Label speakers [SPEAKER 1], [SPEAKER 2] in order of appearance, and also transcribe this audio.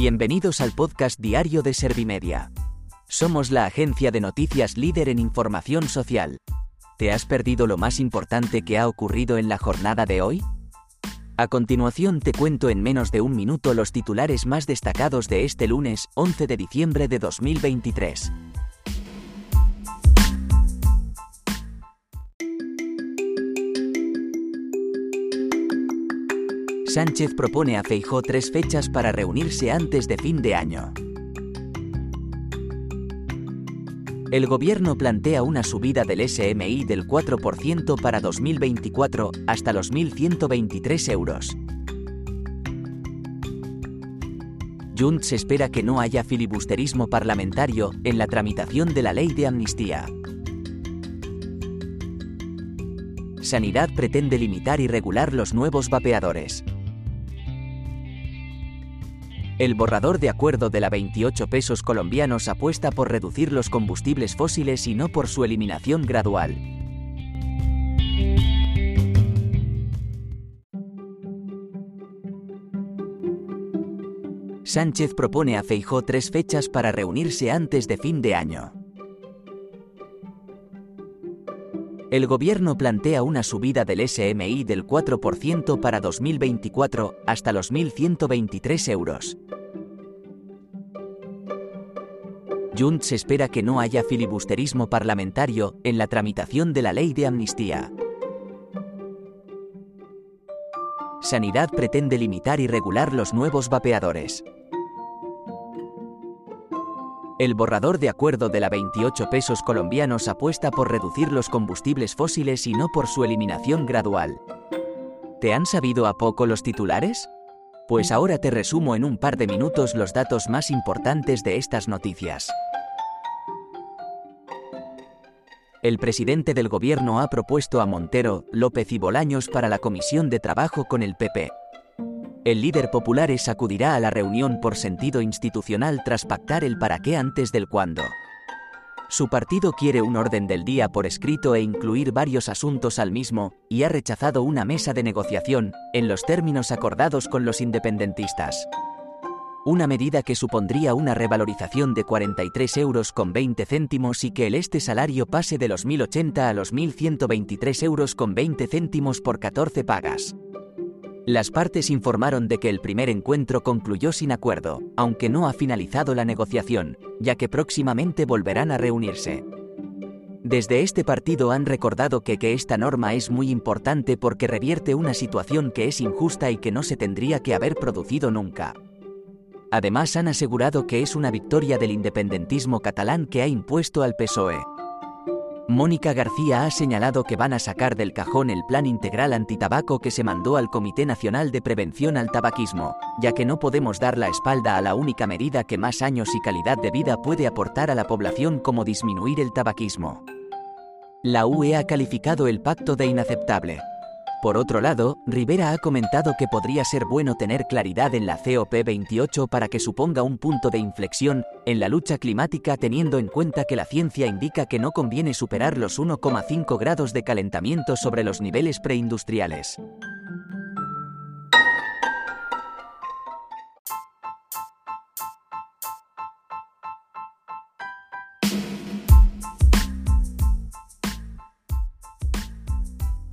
[SPEAKER 1] Bienvenidos al podcast diario de Servimedia. Somos la agencia de noticias líder en información social. ¿Te has perdido lo más importante que ha ocurrido en la jornada de hoy? A continuación te cuento en menos de un minuto los titulares más destacados de este lunes 11 de diciembre de 2023. Sánchez propone a Feijó tres fechas para reunirse antes de fin de año. El gobierno plantea una subida del SMI del 4% para 2024 hasta los 1.123 euros. Junts espera que no haya filibusterismo parlamentario en la tramitación de la ley de amnistía. Sanidad pretende limitar y regular los nuevos vapeadores. El borrador de acuerdo de la 28 pesos colombianos apuesta por reducir los combustibles fósiles y no por su eliminación gradual. Sánchez propone a Feijó tres fechas para reunirse antes de fin de año. El gobierno plantea una subida del SMI del 4% para 2024 hasta los 1.123 euros. Junts espera que no haya filibusterismo parlamentario en la tramitación de la ley de amnistía. Sanidad pretende limitar y regular los nuevos vapeadores. El borrador de acuerdo de la 28 pesos colombianos apuesta por reducir los combustibles fósiles y no por su eliminación gradual. ¿Te han sabido a poco los titulares? Pues ahora te resumo en un par de minutos los datos más importantes de estas noticias. El presidente del gobierno ha propuesto a Montero, López y Bolaños para la Comisión de Trabajo con el PP. El líder populares acudirá a la reunión por sentido institucional tras pactar el para qué antes del cuándo. Su partido quiere un orden del día por escrito e incluir varios asuntos al mismo, y ha rechazado una mesa de negociación, en los términos acordados con los independentistas. Una medida que supondría una revalorización de 43 euros con 20 céntimos y que el este salario pase de los 1.080 a los 1.123 euros con 20 céntimos por 14 pagas. Las partes informaron de que el primer encuentro concluyó sin acuerdo, aunque no ha finalizado la negociación, ya que próximamente volverán a reunirse. Desde este partido han recordado que, esta norma es muy importante porque revierte una situación que es injusta y que no se tendría que haber producido nunca. Además han asegurado que es una victoria del independentismo catalán que ha impuesto al PSOE. Mónica García ha señalado que van a sacar del cajón el plan integral antitabaco que se mandó al Comité Nacional de Prevención al Tabaquismo, ya que no podemos dar la espalda a la única medida que más años y calidad de vida puede aportar a la población como disminuir el tabaquismo. La UE ha calificado el pacto de inaceptable. Por otro lado, Rivera ha comentado que podría ser bueno tener claridad en la COP28 para que suponga un punto de inflexión en la lucha climática teniendo en cuenta que la ciencia indica que no conviene superar los 1,5 grados de calentamiento sobre los niveles preindustriales.